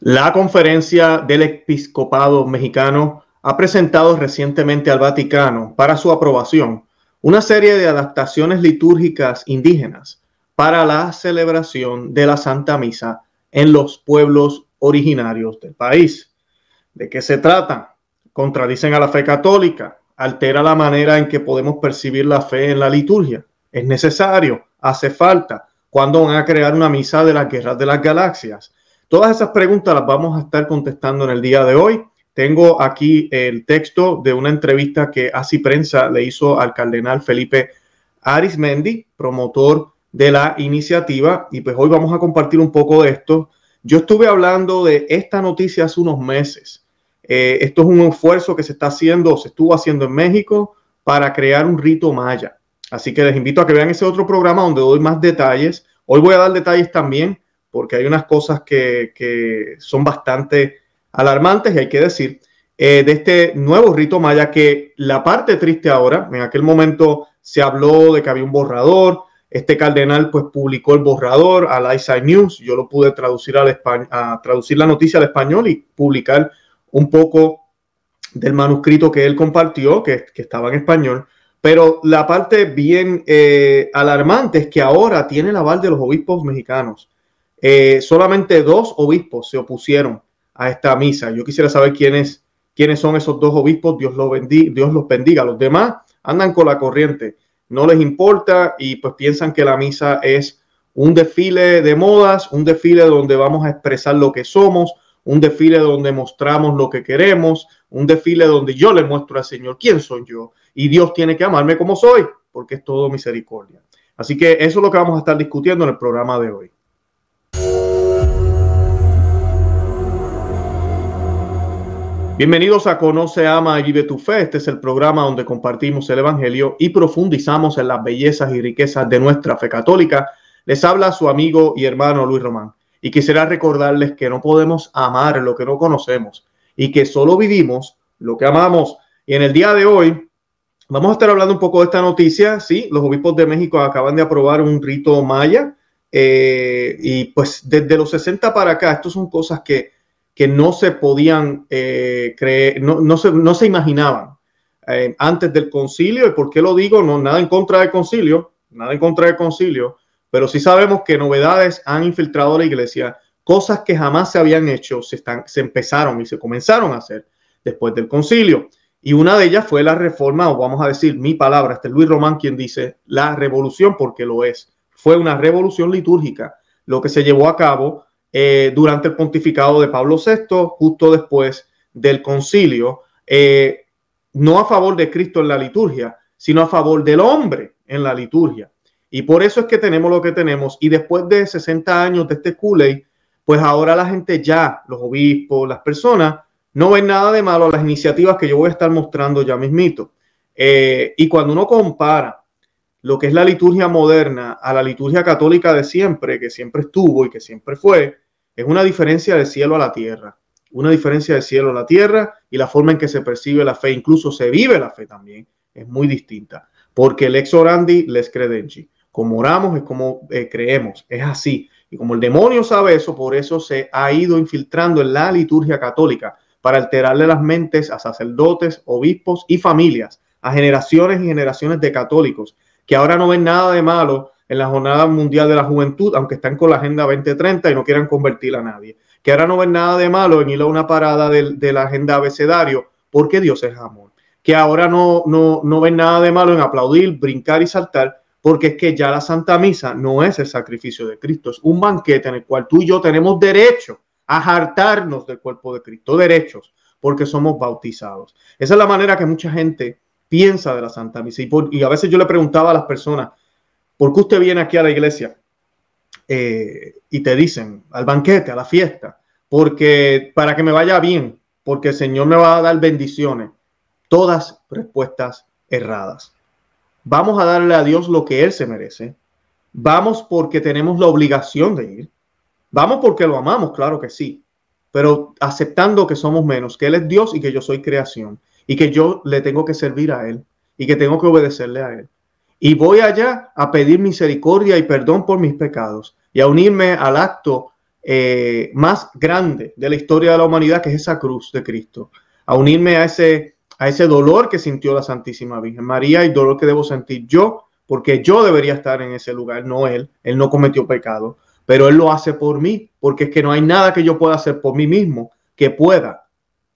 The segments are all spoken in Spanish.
La conferencia del episcopado mexicano ha presentado recientemente al Vaticano para su aprobación una serie de adaptaciones litúrgicas indígenas para la celebración de la Santa Misa en los pueblos originarios del país. ¿De qué se trata? Contradicen a la fe católica, altera la manera en que podemos percibir la fe en la liturgia. Es necesario, hace falta. ¿Cuándo van a crear una misa de las guerras de las galaxias? Todas esas preguntas las vamos a estar contestando en el día de hoy. Tengo aquí el texto de una entrevista que Así Prensa le hizo al cardenal Felipe Arismendi, promotor de la iniciativa, y pues hoy vamos a compartir un poco de esto. Yo estuve hablando de esta noticia hace unos meses. Eh, esto es un esfuerzo que se está haciendo, se estuvo haciendo en México para crear un rito maya. Así que les invito a que vean ese otro programa donde doy más detalles. Hoy voy a dar detalles también porque hay unas cosas que, son bastante alarmantes y hay que decir, eh, de este nuevo rito maya que la parte triste ahora, en aquel momento se habló de que había un borrador, este cardenal pues publicó el borrador al ISI News, yo lo pude traducir al a traducir la noticia al español y publicar un poco del manuscrito que él compartió, que, estaba en español, pero la parte bien eh, alarmante es que ahora tiene el aval de los obispos mexicanos. Eh, solamente dos obispos se opusieron a esta misa. Yo quisiera saber quiénes, quiénes son esos dos obispos. Dios los, bendiga, Dios los bendiga. Los demás andan con la corriente. No les importa y pues piensan que la misa es un desfile de modas, un desfile donde vamos a expresar lo que somos, un desfile donde mostramos lo que queremos, un desfile donde yo le muestro al Señor quién soy yo y Dios tiene que amarme como soy, porque es todo misericordia. Así que eso es lo que vamos a estar discutiendo en el programa de hoy. Bienvenidos a Conoce, Ama y Vive tu Fe. Este es el programa donde compartimos el Evangelio y profundizamos en las bellezas y riquezas de nuestra fe católica. Les habla su amigo y hermano Luis Román. Y quisiera recordarles que no podemos amar lo que no conocemos y que solo vivimos lo que amamos. Y en el día de hoy vamos a estar hablando un poco de esta noticia. Sí, los obispos de México acaban de aprobar un rito maya. Eh, y pues desde los 60 para acá, estas son cosas que que no se podían eh, creer, no, no, se, no se imaginaban eh, antes del concilio. ¿Y por qué lo digo? No, nada en contra del concilio, nada en contra del concilio, pero sí sabemos que novedades han infiltrado la iglesia, cosas que jamás se habían hecho, se, están, se empezaron y se comenzaron a hacer después del concilio. Y una de ellas fue la reforma, o vamos a decir mi palabra, este Luis Román quien dice la revolución, porque lo es. Fue una revolución litúrgica, lo que se llevó a cabo eh, durante el pontificado de Pablo VI, justo después del concilio, eh, no a favor de Cristo en la liturgia, sino a favor del hombre en la liturgia. Y por eso es que tenemos lo que tenemos. Y después de 60 años de este culey, pues ahora la gente ya, los obispos, las personas, no ven nada de malo a las iniciativas que yo voy a estar mostrando ya mismito. Eh, y cuando uno compara lo que es la liturgia moderna a la liturgia católica de siempre, que siempre estuvo y que siempre fue, es una diferencia de cielo a la tierra. Una diferencia de cielo a la tierra y la forma en que se percibe la fe, incluso se vive la fe también, es muy distinta. Porque el ex orandi les credenci. Como oramos es como eh, creemos, es así. Y como el demonio sabe eso, por eso se ha ido infiltrando en la liturgia católica para alterarle las mentes a sacerdotes, obispos y familias, a generaciones y generaciones de católicos que ahora no ven nada de malo en la Jornada Mundial de la Juventud, aunque están con la Agenda 2030 y no quieran convertir a nadie. Que ahora no ven nada de malo en ir a una parada de, la Agenda Abecedario, porque Dios es amor. Que ahora no, no, no ven nada de malo en aplaudir, brincar y saltar, porque es que ya la Santa Misa no es el sacrificio de Cristo, es un banquete en el cual tú y yo tenemos derecho a hartarnos del cuerpo de Cristo, derechos, porque somos bautizados. Esa es la manera que mucha gente piensa de la Santa Misa. Y, a veces yo le preguntaba a las personas, ¿por qué usted viene aquí a la iglesia? Eh, y te dicen, al banquete, a la fiesta, porque para que me vaya bien, porque el Señor me va a dar bendiciones. Todas respuestas erradas. Vamos a darle a Dios lo que Él se merece. Vamos porque tenemos la obligación de ir. Vamos porque lo amamos, claro que sí. Pero aceptando que somos menos, que Él es Dios y que yo soy creación y que yo le tengo que servir a Él y que tengo que obedecerle a Él. Y voy allá a pedir misericordia y perdón por mis pecados y a unirme al acto eh, más grande de la historia de la humanidad, que es esa cruz de Cristo, a unirme a ese, a ese dolor que sintió la Santísima Virgen María y dolor que debo sentir yo, porque yo debería estar en ese lugar, no él, él no cometió pecado, pero él lo hace por mí, porque es que no hay nada que yo pueda hacer por mí mismo que pueda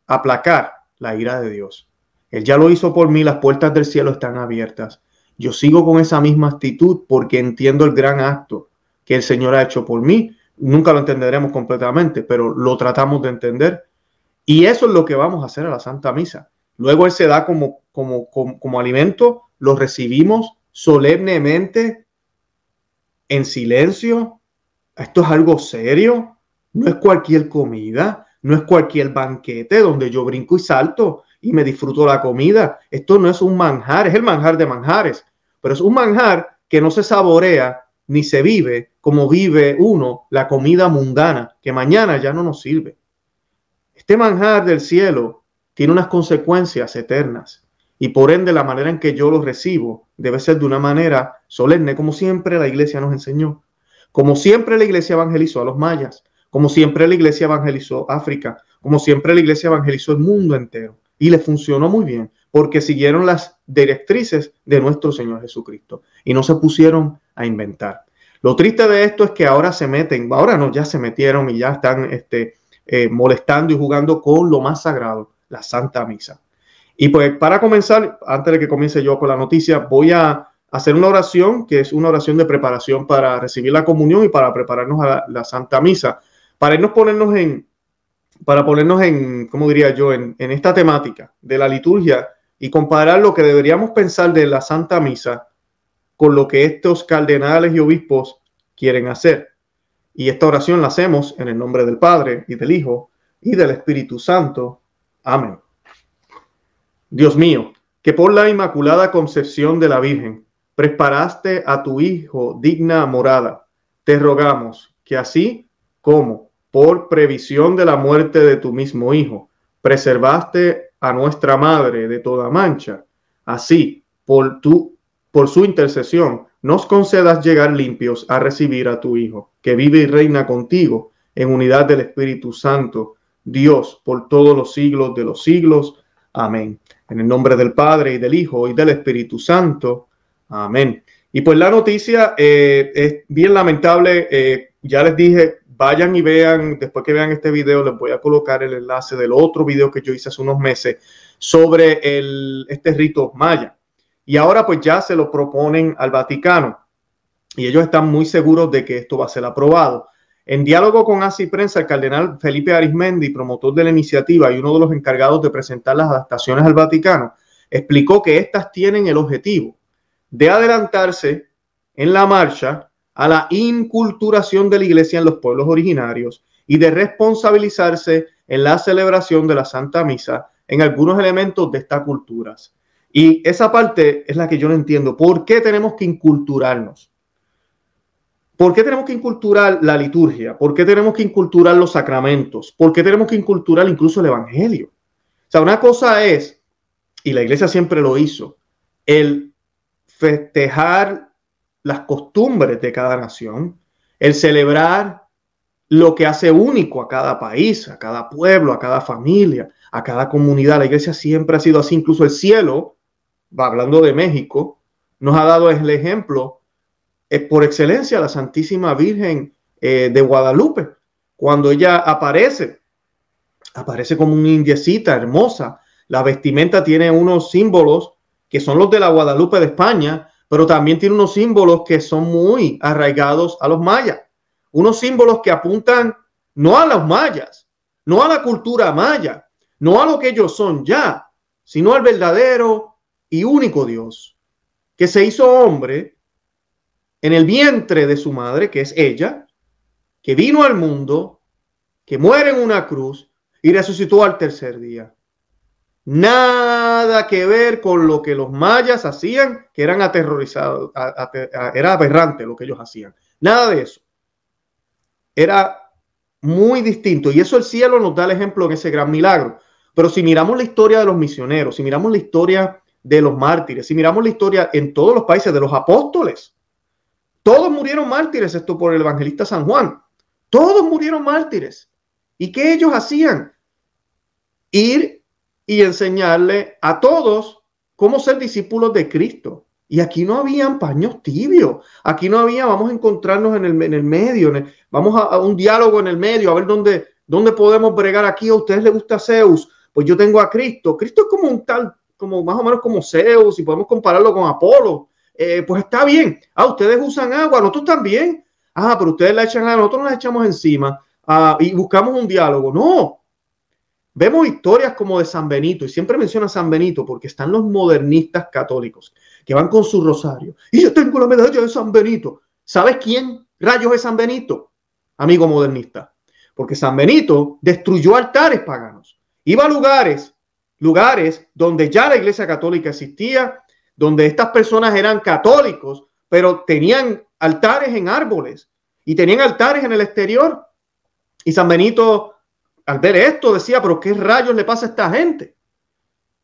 aplacar la ira de Dios. Él ya lo hizo por mí, las puertas del cielo están abiertas. Yo sigo con esa misma actitud porque entiendo el gran acto que el Señor ha hecho por mí. Nunca lo entenderemos completamente, pero lo tratamos de entender. Y eso es lo que vamos a hacer a la Santa Misa. Luego Él se da como, como, como, como alimento, lo recibimos solemnemente, en silencio. Esto es algo serio, no es cualquier comida, no es cualquier banquete donde yo brinco y salto y me disfruto la comida. Esto no es un manjar, es el manjar de manjares, pero es un manjar que no se saborea ni se vive como vive uno la comida mundana, que mañana ya no nos sirve. Este manjar del cielo tiene unas consecuencias eternas y por ende la manera en que yo lo recibo debe ser de una manera solemne, como siempre la iglesia nos enseñó, como siempre la iglesia evangelizó a los mayas, como siempre la iglesia evangelizó África, como siempre la iglesia evangelizó el mundo entero. Y le funcionó muy bien, porque siguieron las directrices de nuestro Señor Jesucristo y no se pusieron a inventar. Lo triste de esto es que ahora se meten, ahora no, ya se metieron y ya están este, eh, molestando y jugando con lo más sagrado, la Santa Misa. Y pues para comenzar, antes de que comience yo con la noticia, voy a hacer una oración que es una oración de preparación para recibir la comunión y para prepararnos a la Santa Misa para ponernos en, para ponernos en, ¿cómo diría yo?, en, en esta temática de la liturgia y comparar lo que deberíamos pensar de la Santa Misa con lo que estos cardenales y obispos quieren hacer. Y esta oración la hacemos en el nombre del Padre y del Hijo y del Espíritu Santo. Amén. Dios mío, que por la inmaculada concepción de la Virgen preparaste a tu Hijo digna morada, te rogamos que así como por previsión de la muerte de tu mismo Hijo, preservaste a nuestra Madre de toda mancha. Así, por, tu, por su intercesión, nos concedas llegar limpios a recibir a tu Hijo, que vive y reina contigo en unidad del Espíritu Santo, Dios, por todos los siglos de los siglos. Amén. En el nombre del Padre y del Hijo y del Espíritu Santo. Amén. Y pues la noticia eh, es bien lamentable. Eh, ya les dije, vayan y vean, después que vean este video, les voy a colocar el enlace del otro video que yo hice hace unos meses sobre este rito maya. Y ahora pues ya se lo proponen al Vaticano y ellos están muy seguros de que esto va a ser aprobado. En diálogo con ASI Prensa, el cardenal Felipe Arismendi, promotor de la iniciativa y uno de los encargados de presentar las adaptaciones al Vaticano, explicó que estas tienen el objetivo de adelantarse en la marcha a la inculturación de la iglesia en los pueblos originarios y de responsabilizarse en la celebración de la Santa Misa en algunos elementos de estas culturas. Y esa parte es la que yo no entiendo. ¿Por qué tenemos que inculturarnos? ¿Por qué tenemos que inculturar la liturgia? ¿Por qué tenemos que inculturar los sacramentos? ¿Por qué tenemos que inculturar incluso el Evangelio? O sea, una cosa es, y la iglesia siempre lo hizo, el festejar las costumbres de cada nación, el celebrar lo que hace único a cada país, a cada pueblo, a cada familia, a cada comunidad. La iglesia siempre ha sido así, incluso el cielo, hablando de México, nos ha dado el ejemplo es por excelencia la Santísima Virgen eh, de Guadalupe. Cuando ella aparece, aparece como una indiecita hermosa. La vestimenta tiene unos símbolos que son los de la Guadalupe de España, pero también tiene unos símbolos que son muy arraigados a los mayas, unos símbolos que apuntan no a los mayas, no a la cultura maya, no a lo que ellos son ya, sino al verdadero y único Dios, que se hizo hombre en el vientre de su madre, que es ella, que vino al mundo, que muere en una cruz y resucitó al tercer día. Nada que ver con lo que los mayas hacían, que eran aterrorizados, era aberrante lo que ellos hacían. Nada de eso. Era muy distinto. Y eso el cielo nos da el ejemplo en ese gran milagro. Pero si miramos la historia de los misioneros, si miramos la historia de los mártires, si miramos la historia en todos los países de los apóstoles, todos murieron mártires, esto por el evangelista San Juan. Todos murieron mártires. ¿Y qué ellos hacían? Ir y enseñarle a todos cómo ser discípulos de Cristo. Y aquí no habían paños tibios. Aquí no había, vamos a encontrarnos en el, en el medio, vamos a, un diálogo en el medio, a ver dónde, dónde podemos bregar aquí. A ustedes les gusta Zeus, pues yo tengo a Cristo. Cristo es como un tal, como más o menos como Zeus, y podemos compararlo con Apolo. Eh, pues está bien. Ah, ustedes usan agua, nosotros también. Ah, pero ustedes la echan a nosotros nos echamos encima ah, y buscamos un diálogo. No. Vemos historias como de San Benito, y siempre menciona San Benito porque están los modernistas católicos que van con su rosario. Y yo tengo la medalla de San Benito. ¿Sabes quién rayos es San Benito? Amigo modernista. Porque San Benito destruyó altares paganos. Iba a lugares, lugares donde ya la iglesia católica existía, donde estas personas eran católicos, pero tenían altares en árboles y tenían altares en el exterior. Y San Benito, al ver esto, decía, pero ¿qué rayos le pasa a esta gente?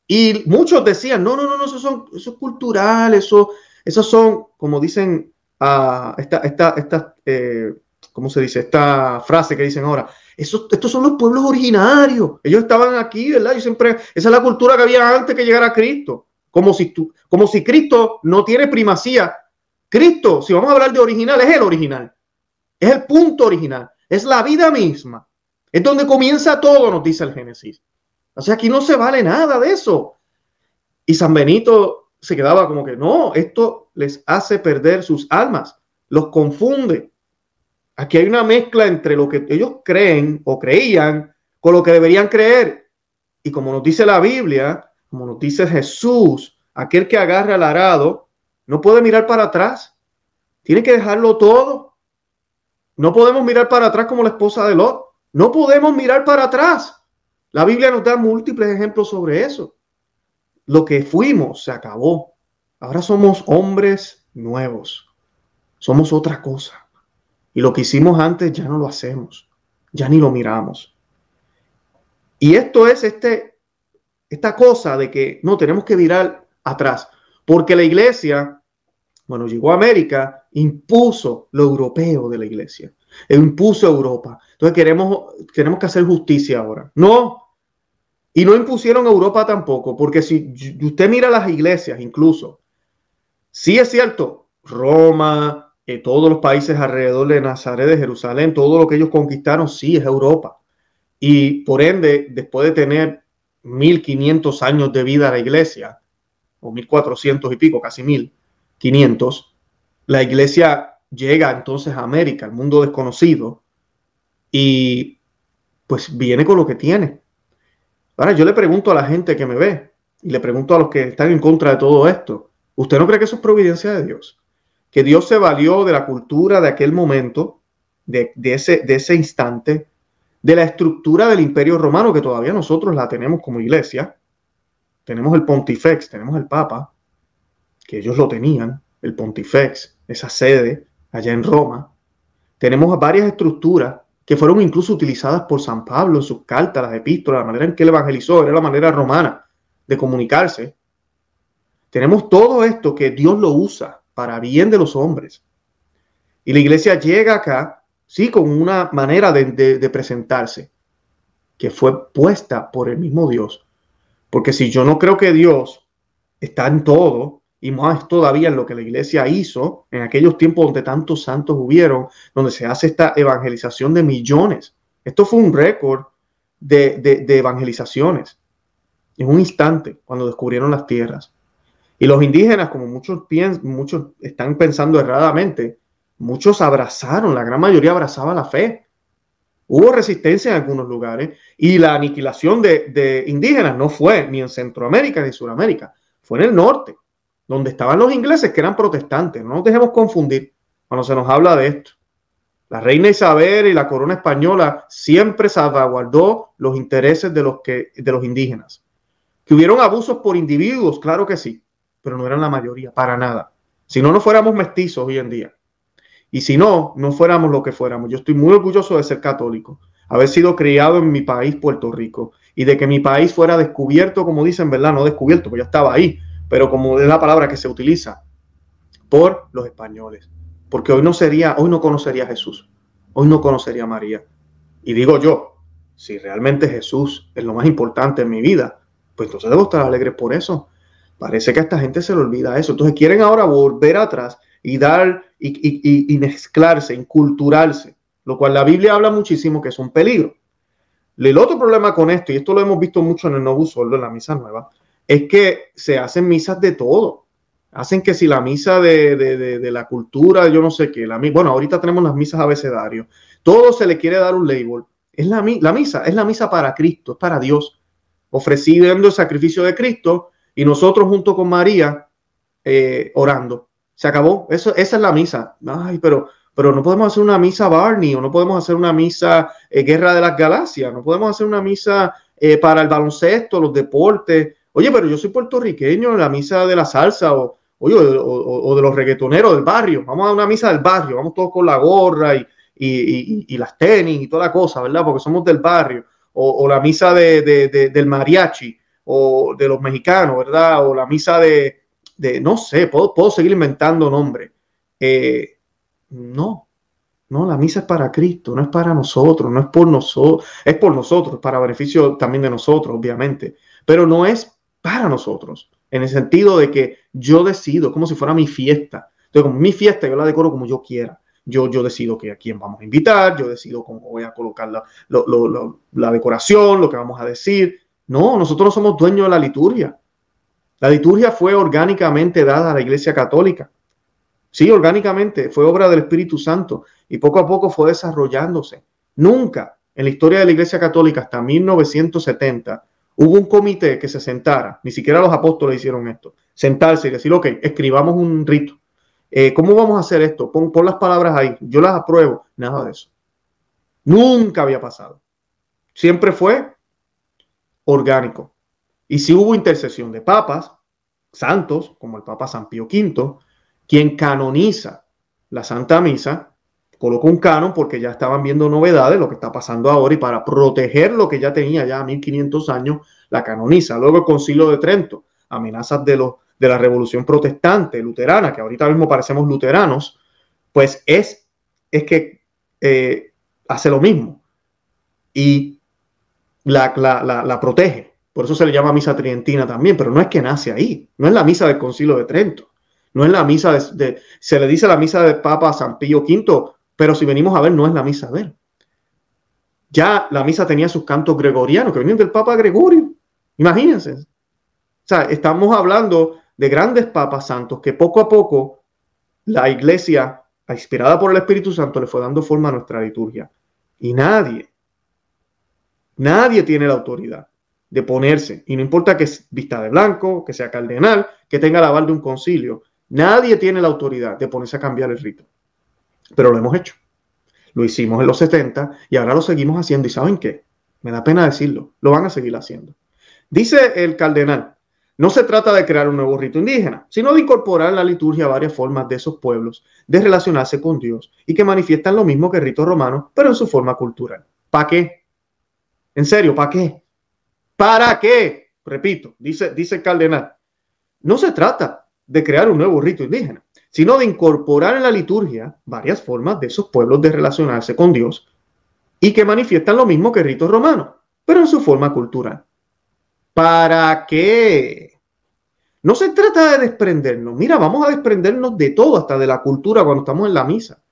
Y muchos decían, no, no, no, no, eso, son, eso es cultural, eso, esos son, como dicen, uh, esta, esta, esta eh, ¿cómo se dice? Esta frase que dicen ahora, esos, estos son los pueblos originarios, ellos estaban aquí, ¿verdad? Yo siempre, esa es la cultura que había antes que llegara Cristo, como si, tú, como si Cristo no tiene primacía. Cristo, si vamos a hablar de original, es el original, es el punto original, es la vida misma, es donde comienza todo, nos dice el Génesis. O sea, aquí no se vale nada de eso. Y San Benito se quedaba como que no, esto les hace perder sus almas, los confunde. Aquí hay una mezcla entre lo que ellos creen o creían con lo que deberían creer. Y como nos dice la Biblia, como nos dice Jesús, aquel que agarra el arado no puede mirar para atrás. Tiene que dejarlo todo. No podemos mirar para atrás como la esposa de Lot. No podemos mirar para atrás. La Biblia nos da múltiples ejemplos sobre eso. Lo que fuimos se acabó. Ahora somos hombres nuevos. Somos otra cosa. Y lo que hicimos antes ya no lo hacemos. Ya ni lo miramos. Y esto es este, esta cosa de que no tenemos que mirar atrás. Porque la iglesia, bueno, llegó a América, impuso lo europeo de la iglesia. E impuso Europa. Entonces queremos, tenemos que hacer justicia ahora. No. Y no impusieron Europa tampoco, porque si usted mira las iglesias, incluso, sí es cierto, Roma, eh, todos los países alrededor de Nazaret, de Jerusalén, todo lo que ellos conquistaron, sí es Europa. Y por ende, después de tener 1500 años de vida la iglesia, o 1400 y pico, casi 1500, la iglesia llega entonces a América, al mundo desconocido, y pues viene con lo que tiene. Ahora yo le pregunto a la gente que me ve y le pregunto a los que están en contra de todo esto, ¿usted no cree que eso es providencia de Dios? Que Dios se valió de la cultura de aquel momento, de, ese, de ese instante, de la estructura del imperio romano, que todavía nosotros la tenemos como iglesia. Tenemos el pontifex, tenemos el papa, que ellos lo tenían, el pontifex, esa sede allá en Roma. Tenemos varias estructuras que fueron incluso utilizadas por San Pablo en sus cartas, las epístolas, la manera en que él evangelizó, era la manera romana de comunicarse. Tenemos todo esto que Dios lo usa para bien de los hombres. Y la iglesia llega acá, sí, con una manera de, de presentarse que fue puesta por el mismo Dios. Porque si yo no creo que Dios está en todo, y más todavía en lo que la iglesia hizo en aquellos tiempos donde tantos santos hubieron, donde se hace esta evangelización de millones. Esto fue un récord de, evangelizaciones en un instante cuando descubrieron las tierras. Y los indígenas, como muchos, piensan, muchos están pensando erradamente, muchos abrazaron, la gran mayoría abrazaba la fe. Hubo resistencia en algunos lugares y la aniquilación de, de indígenas no fue ni en Centroamérica ni en Sudamérica, fue en el norte donde estaban los ingleses que eran protestantes. No nos dejemos confundir cuando se nos habla de esto. La reina Isabel y la corona española siempre salvaguardó los intereses de los, que, de los indígenas. Que hubieron abusos por individuos, claro que sí, pero no eran la mayoría, para nada. Si no, no fuéramos mestizos hoy en día. Y si no, no fuéramos lo que fuéramos. Yo estoy muy orgulloso de ser católico, haber sido criado en mi país, Puerto Rico, y de que mi país fuera descubierto, como dicen, ¿verdad? No descubierto, porque yo estaba ahí, pero como es la palabra que se utiliza por los españoles, porque hoy no sería, hoy no conocería a Jesús, hoy no conocería a María. Y digo yo, si realmente Jesús es lo más importante en mi vida, pues entonces debo estar alegre por eso. Parece que a esta gente se le olvida eso. Entonces quieren ahora volver atrás y dar y, y, mezclarse, inculturarse, lo cual la Biblia habla muchísimo que es un peligro. El otro problema con esto, y esto lo hemos visto mucho en el Nuevo Soldo, en la misa nueva, es que se hacen misas de todo. Hacen que si la misa de, de, de, la cultura, yo no sé qué, la, bueno, ahorita tenemos las misas abecedarios, todo se le quiere dar un label. Es la, misa, es la misa para Cristo, es para Dios, ofreciendo el sacrificio de Cristo y nosotros junto con María eh, orando. Se acabó, Eso, esa es la misa. Ay, pero, pero no podemos hacer una misa Barney o no podemos hacer una misa eh, Guerra de las Galaxias, no podemos hacer una misa eh, para el baloncesto, los deportes. Oye, pero yo soy puertorriqueño, la misa de la salsa o, o, de los reggaetoneros del barrio. Vamos a una misa del barrio, vamos todos con la gorra y, y, las tenis y toda la cosa, ¿verdad? Porque somos del barrio. O, la misa de, del mariachi o de los mexicanos, ¿verdad? O la misa de, no sé, puedo, puedo seguir inventando nombres. Eh, no, no, la misa es para Cristo, no es para nosotros, no es por nosotros, es por nosotros, para beneficio también de nosotros, obviamente, pero no es para nosotros, en el sentido de que yo decido, como si fuera mi fiesta. Entonces, como mi fiesta, yo la decoro como yo quiera. Yo, yo decido que a quién vamos a invitar, yo decido cómo voy a colocar la, la decoración, lo que vamos a decir. No, nosotros no somos dueños de la liturgia. La liturgia fue orgánicamente dada a la Iglesia Católica. Sí, orgánicamente, fue obra del Espíritu Santo y poco a poco fue desarrollándose. Nunca en la historia de la Iglesia Católica hasta 1970 hubo un comité que se sentara, ni siquiera los apóstoles hicieron esto, sentarse y decir, ok, escribamos un rito. Eh, ¿Cómo vamos a hacer esto? Pon, las palabras ahí, yo las apruebo, nada de eso. Nunca había pasado. Siempre fue orgánico. Y si hubo intercesión de papas, santos, como el Papa San Pío V, quien canoniza la Santa Misa, colocó un canon porque ya estaban viendo novedades, lo que está pasando ahora, y para proteger lo que ya tenía ya 1500 años, la canoniza. Luego el concilio de Trento, amenazas de, de la revolución protestante, luterana, que ahorita mismo parecemos luteranos, pues es, es que eh, hace lo mismo y la, la, protege. Por eso se le llama misa tridentina también, pero no es que nace ahí, no es la misa del concilio de Trento. No es la misa de, de, se le dice la misa del Papa San Pío V pero si venimos a ver, no es la misa de él. Ya la misa tenía sus cantos gregorianos que venían del Papa Gregorio. Imagínense. O sea, estamos hablando de grandes papas santos que poco a poco la iglesia, inspirada por el Espíritu Santo, le fue dando forma a nuestra liturgia. Y nadie, nadie tiene la autoridad de ponerse, y no importa que vista de blanco, que sea cardenal, que tenga la aval de un concilio, nadie tiene la autoridad de ponerse a cambiar el rito pero lo hemos hecho. Lo hicimos en los 70 y ahora lo seguimos haciendo. ¿Y saben qué? Me da pena decirlo, lo van a seguir haciendo. Dice el cardenal, no se trata de crear un nuevo rito indígena, sino de incorporar en la liturgia varias formas de esos pueblos de relacionarse con Dios y que manifiestan lo mismo que el rito romano, pero en su forma cultural. ¿Para qué? En serio, ¿para qué? ¿Para qué? Repito, dice, dice el cardenal, no se trata de crear un nuevo rito indígena, sino de incorporar en la liturgia varias formas de esos pueblos de relacionarse con Dios y que manifiestan lo mismo que el rito romano, pero en su forma cultural. ¿Para qué? No se trata de desprendernos. Mira, vamos a desprendernos de todo, hasta de la cultura cuando estamos en la misa.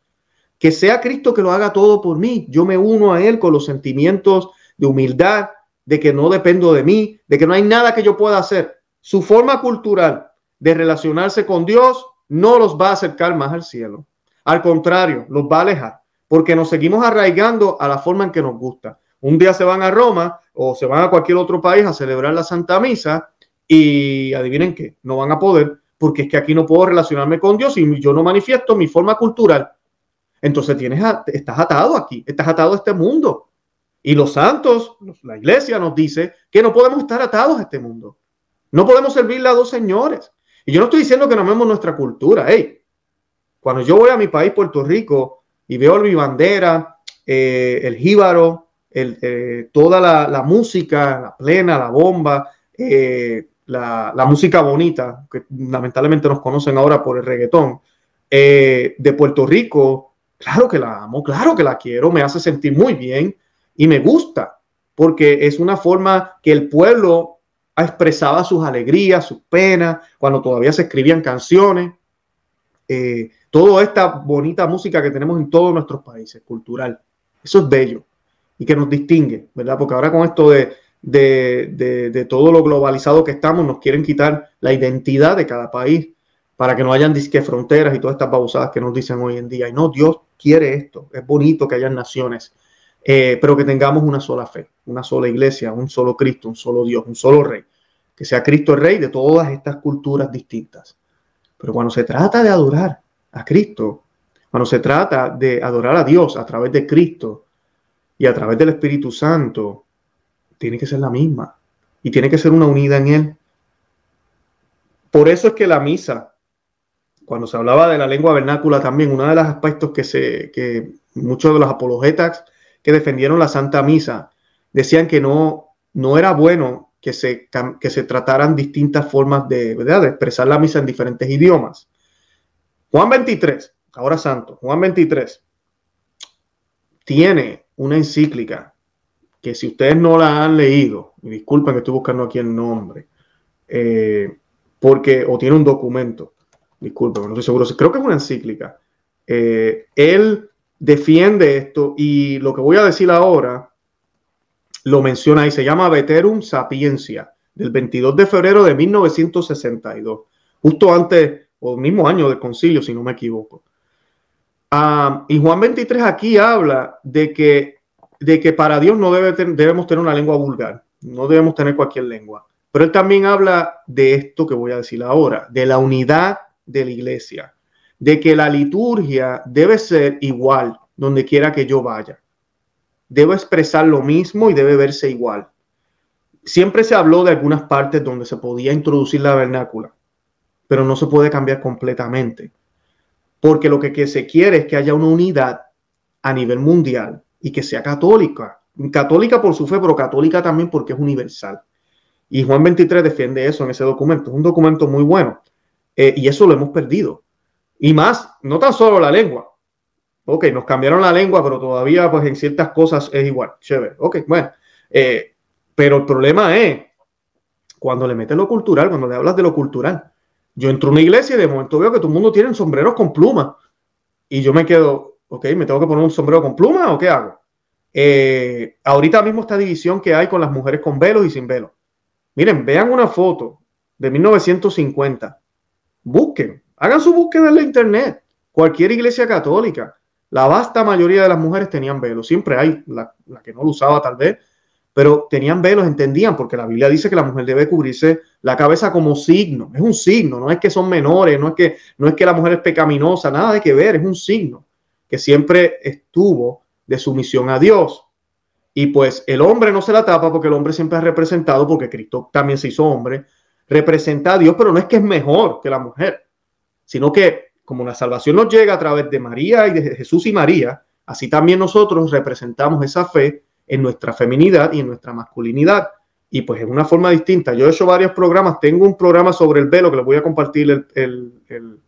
Que sea Cristo que lo haga todo por mí. Yo me uno a Él con los sentimientos de humildad, de que no dependo de mí, de que no hay nada que yo pueda hacer. Su forma cultural de relacionarse con Dios no los va a acercar más al cielo. Al contrario, los va a alejar, porque nos seguimos arraigando a la forma en que nos gusta. Un día se van a Roma o se van a cualquier otro país a celebrar la Santa Misa y adivinen qué, no van a poder, porque es que aquí no puedo relacionarme con Dios y yo no manifiesto mi forma cultural. Entonces tienes estás atado aquí, estás atado a este mundo. Y los santos, la iglesia nos dice que no podemos estar atados a este mundo. No podemos servirle a dos señores. Y yo no estoy diciendo que no vemos nuestra cultura. Hey, cuando yo voy a mi país, Puerto Rico, y veo mi bandera, eh, el jíbaro, eh, toda la, música, la plena, la bomba, eh, la, la, música bonita, que lamentablemente nos conocen ahora por el reggaetón, de Puerto Rico, Claro que la amo, claro que la quiero, me hace sentir muy bien y me gusta, porque es una forma que el pueblo expresaba sus alegrías, sus penas, cuando todavía se escribían canciones. Eh, toda esta bonita música que tenemos en todos nuestros países, cultural. Eso es bello y que nos distingue, ¿verdad? Porque ahora con esto de, de, todo lo globalizado que estamos, nos quieren quitar la identidad de cada país para que no hayan disque fronteras y todas estas babosadas que nos dicen hoy en día. Y no, Dios quiere esto. Es bonito que hayan naciones, eh, pero que tengamos una sola fe, una sola iglesia, un solo Cristo, un solo Dios, un solo Rey. Que sea Cristo el Rey de todas estas culturas distintas. Pero cuando se trata de adorar a Cristo, cuando se trata de adorar a Dios a través de Cristo y a través del Espíritu Santo, tiene que ser la misma y tiene que ser una unida en Él. Por eso es que la misa cuando se hablaba de la lengua vernácula también, uno de los aspectos que, se, que muchos de los apologetas que defendieron la Santa Misa decían que no, no era bueno que se, que se trataran distintas formas de, de expresar la misa en diferentes idiomas. Juan 23, ahora santo, Juan 23, tiene una encíclica que si ustedes no la han leído, disculpen que estoy buscando aquí el nombre, eh, porque, o tiene un documento, disculpe, no estoy seguro, creo que es una encíclica. Eh, él defiende esto y lo que voy a decir ahora lo menciona y se llama Veterum Sapiencia, del 22 de febrero de 1962, justo antes o mismo año del concilio, si no me equivoco. Ah, y Juan 23 aquí habla de que, de que para Dios no debe debemos tener una lengua vulgar, no debemos tener cualquier lengua. Pero él también habla de esto que voy a decir ahora, de la unidad de la iglesia, de que la liturgia debe ser igual donde quiera que yo vaya. Debo expresar lo mismo y debe verse igual. Siempre se habló de algunas partes donde se podía introducir la vernácula, pero no se puede cambiar completamente, porque lo que, se quiere es que haya una unidad a nivel mundial y que sea católica, católica por su fe, pero católica también porque es universal. Y Juan 23 defiende eso en ese documento. Es un documento muy bueno. Eh, y eso lo hemos perdido. Y más, no tan solo la lengua. Ok, nos cambiaron la lengua, pero todavía pues en ciertas cosas es igual. Chévere. Ok, bueno. Eh, pero el problema es cuando le metes lo cultural, cuando le hablas de lo cultural. Yo entro a una iglesia y de momento veo que todo el mundo tiene sombreros con pluma. Y yo me quedo, ok, ¿me tengo que poner un sombrero con pluma o qué hago? Eh, ahorita mismo esta división que hay con las mujeres con velos y sin velos. Miren, vean una foto de 1950 busquen, hagan su búsqueda en la internet. Cualquier iglesia católica, la vasta mayoría de las mujeres tenían velos. Siempre hay la, que no lo usaba tal vez, pero tenían velos, entendían, porque la Biblia dice que la mujer debe cubrirse la cabeza como signo. Es un signo, no es que son menores, no es que, no es que la mujer es pecaminosa, nada de que ver, es un signo que siempre estuvo de sumisión a Dios. Y pues el hombre no se la tapa porque el hombre siempre ha representado, porque Cristo también se hizo hombre, representa a Dios, pero no es que es mejor que la mujer, sino que como la salvación nos llega a través de María y de Jesús y María, así también nosotros representamos esa fe en nuestra feminidad y en nuestra masculinidad. Y pues en una forma distinta. Yo he hecho varios programas, tengo un programa sobre el velo que les voy a compartir el, el,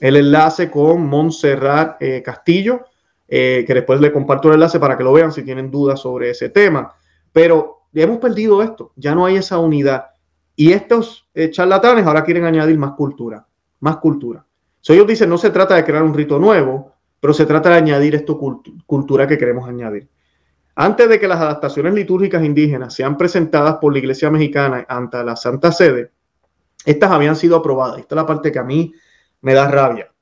enlace con Montserrat eh, Castillo, eh, que después le comparto el enlace para que lo vean si tienen dudas sobre ese tema. Pero hemos perdido esto, ya no hay esa unidad. Y estos eh, charlatanes ahora quieren añadir más cultura, más cultura. So, ellos dicen, no se trata de crear un rito nuevo, pero se trata de añadir esto cultura que queremos añadir. Antes de que las adaptaciones litúrgicas indígenas sean presentadas por la Iglesia Mexicana ante la Santa Sede, estas habían sido aprobadas. Esta es la parte que a mí me da rabia.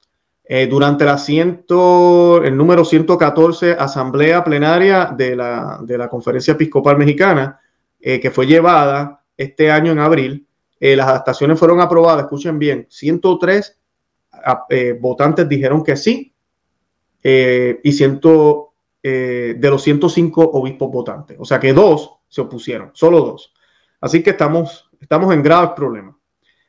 Eh, durante la el número 114 Asamblea Plenaria de la, de la Conferencia Episcopal Mexicana, eh, que fue llevada este año en abril. Eh, las adaptaciones fueron aprobadas, escuchen bien, 103 eh, votantes dijeron que sí eh, y ciento, de los 105 obispos votantes. O sea que dos se opusieron, solo dos. Así que estamos, estamos en graves problemas.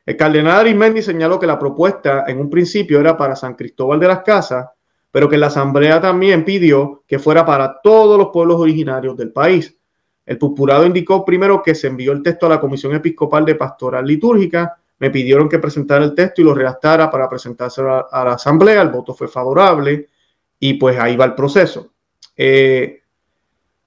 El cardenal Arismendi señaló que la propuesta en un principio era para San Cristóbal de las Casas, pero que la asamblea también pidió que fuera para todos los pueblos originarios del país. El purpurado indicó primero que se envió el texto a la Comisión Episcopal de Pastoral Litúrgica. Me pidieron que presentara el texto y lo redactara para presentárselo a, la Asamblea. El voto fue favorable. y pues ahí va el proceso. Eh,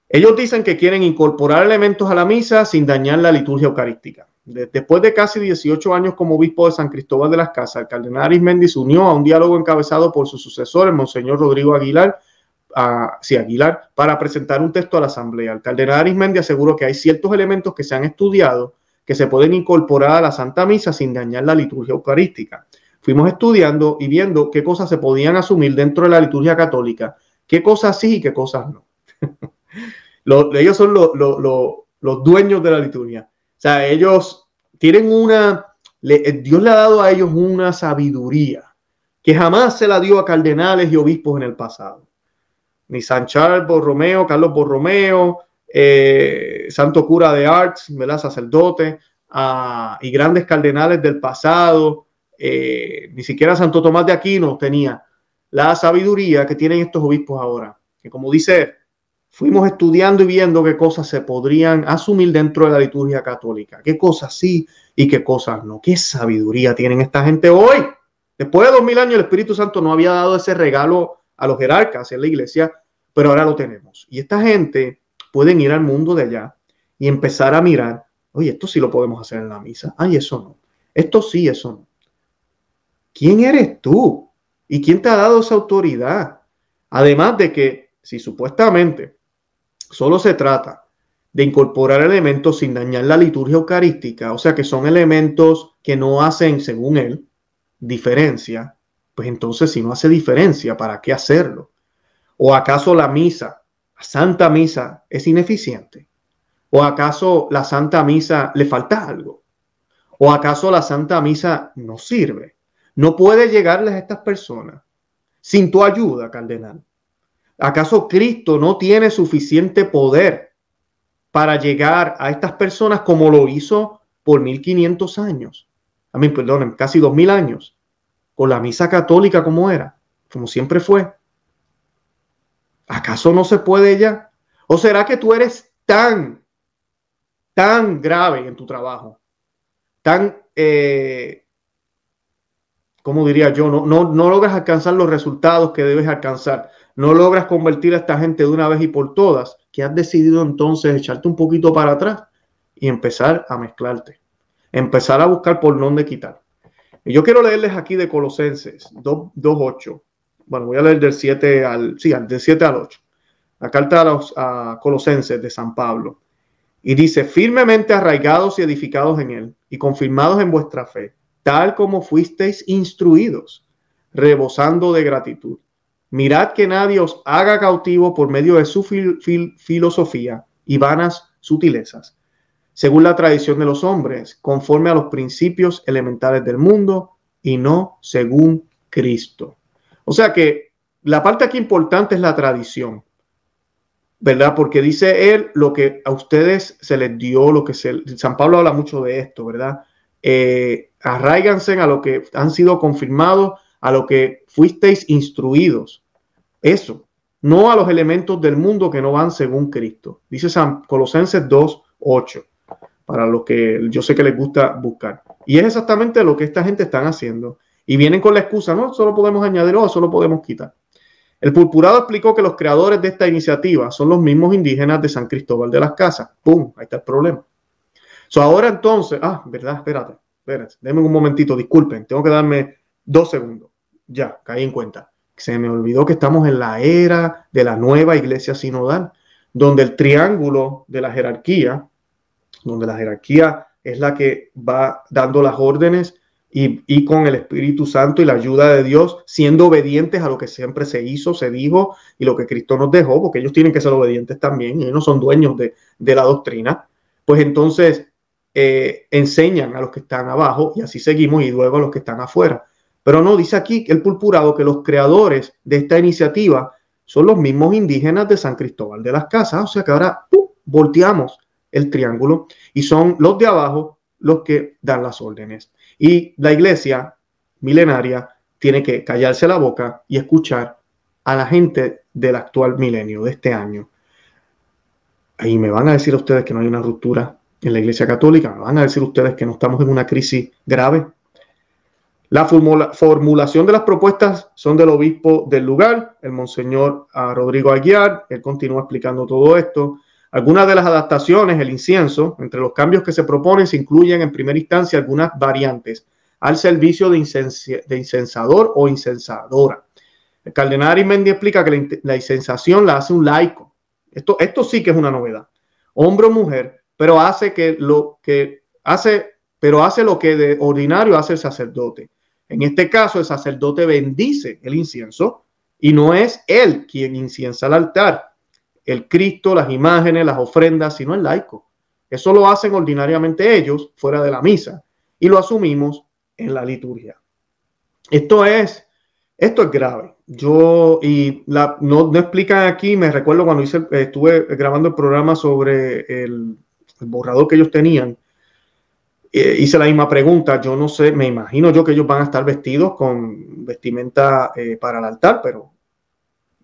ellos dicen que quieren incorporar elementos a la misa sin dañar la liturgia eucarística. Después de casi 18 años como obispo de San Cristóbal de las Casas, el cardenal Arismendi se unió a un diálogo encabezado por su sucesor, el monseñor Rodrigo Aguilar, sí, Aguilar, para presentar un texto a la Asamblea. El cardenal Arismendi aseguró que hay ciertos elementos que se han estudiado que se pueden incorporar a la Santa Misa sin dañar la liturgia eucarística. Fuimos estudiando y viendo qué cosas se podían asumir dentro de la liturgia católica, qué cosas sí y qué cosas no. ellos son los dueños de la liturgia. O sea, ellos tienen una, eh, Dios le ha dado a ellos una sabiduría que jamás se la dio a cardenales y obispos en el pasado. Ni San Charles Borromeo, Carlos Borromeo, eh, santo cura de Arts, ¿verdad? sacerdote, ah, y grandes cardenales del pasado, eh, ni siquiera Santo Tomás de Aquino tenía la sabiduría que tienen estos obispos ahora, que como dice fuimos estudiando y viendo qué cosas se podrían asumir dentro de la liturgia católica, qué cosas sí y qué cosas no. ¿Qué sabiduría tienen esta gente hoy? Después de dos mil años el Espíritu Santo no había dado ese regalo a los jerarcas en la iglesia, pero ahora lo tenemos. Y esta gente pueden ir al mundo de allá y empezar a mirar, oye, esto sí lo podemos hacer en la misa, ay, eso no, esto sí, eso no. ¿Quién eres tú? ¿Y quién te ha dado esa autoridad? Además de que si supuestamente Solo se trata de incorporar elementos sin dañar la liturgia eucarística, o sea que son elementos que no hacen, según él, diferencia, pues entonces si no hace diferencia, ¿para qué hacerlo? ¿O acaso la misa, la Santa Misa, es ineficiente? ¿O acaso la Santa Misa le falta algo? ¿O acaso la Santa Misa no sirve? No puede llegarles a estas personas sin tu ayuda, cardenal. ¿Acaso Cristo no tiene suficiente poder para llegar a estas personas como lo hizo por 1500 años? A mí, perdón, casi 2000 años. Con la misa católica como era, como siempre fue. ¿Acaso no se puede ya? ¿O será que tú eres tan, tan grave en tu trabajo? Tan, eh, ¿cómo diría yo? No, no, no logras alcanzar los resultados que debes alcanzar no logras convertir a esta gente de una vez y por todas, que has decidido entonces echarte un poquito para atrás y empezar a mezclarte, empezar a buscar por dónde quitar. Y yo quiero leerles aquí de Colosenses 2.8. Bueno, voy a leer del 7 al, sí, del 7 al 8. La carta a los Colosenses de San Pablo. Y dice, firmemente arraigados y edificados en él y confirmados en vuestra fe, tal como fuisteis instruidos, rebosando de gratitud Mirad que nadie os haga cautivo por medio de su filosofía y vanas sutilezas, según la tradición de los hombres, conforme a los principios elementales del mundo y no según Cristo. O sea que la parte aquí importante es la tradición, ¿verdad? Porque dice él lo que a ustedes se les dio, lo que se... San Pablo habla mucho de esto, ¿verdad? Eh, arraiganse a lo que han sido confirmados a lo que fuisteis instruidos. Eso, no a los elementos del mundo que no van según Cristo. Dice San Colosenses 2, 8, para lo que yo sé que les gusta buscar. Y es exactamente lo que esta gente están haciendo. Y vienen con la excusa, no, solo podemos añadir o solo podemos quitar. El purpurado explicó que los creadores de esta iniciativa son los mismos indígenas de San Cristóbal de las Casas. ¡Pum! Ahí está el problema. So, ahora entonces, ah, verdad, espérate, espérate, denme un momentito, disculpen, tengo que darme dos segundos. Ya, caí en cuenta. Se me olvidó que estamos en la era de la nueva iglesia sinodal, donde el triángulo de la jerarquía, donde la jerarquía es la que va dando las órdenes y, con el Espíritu Santo y la ayuda de Dios, siendo obedientes a lo que siempre se hizo, se dijo y lo que Cristo nos dejó, porque ellos tienen que ser obedientes también, ellos no son dueños de, la doctrina, pues entonces eh, enseñan a los que están abajo y así seguimos y luego a los que están afuera. Pero no, dice aquí el purpurado que los creadores de esta iniciativa son los mismos indígenas de San Cristóbal de las Casas. O sea que ahora volteamos el triángulo y son los de abajo los que dan las órdenes. Y la iglesia milenaria tiene que callarse la boca y escuchar a la gente del actual milenio, de este año. Ahí me van a decir ustedes que no hay una ruptura en la iglesia católica, me van a decir ustedes que no estamos en una crisis grave. La formulación de las propuestas son del obispo del lugar, el monseñor ah, Rodrigo Aguiar. Él continúa explicando todo esto. Algunas de las adaptaciones, el incienso, entre los cambios que se proponen se incluyen en primera instancia algunas variantes al servicio de, incensador o incensadora. El cardenal Arimendi explica que la, incensación la hace un laico. Esto, esto sí que es una novedad. Hombre o mujer, pero hace que lo que hace, pero hace lo que de ordinario hace el sacerdote. En este caso, el sacerdote bendice el incienso y no es él quien inciensa el altar el Cristo, las imágenes, las ofrendas, sino el laico. Eso lo hacen ordinariamente ellos fuera de la misa y lo asumimos en la liturgia. Esto es, esto es grave. Yo, y la, no, explican aquí, me recuerdo cuando hice, estuve grabando el programa sobre el, borrador que ellos tenían, eh, hice la misma pregunta. Yo no sé, me imagino yo que ellos van a estar vestidos con vestimenta eh, para el altar, pero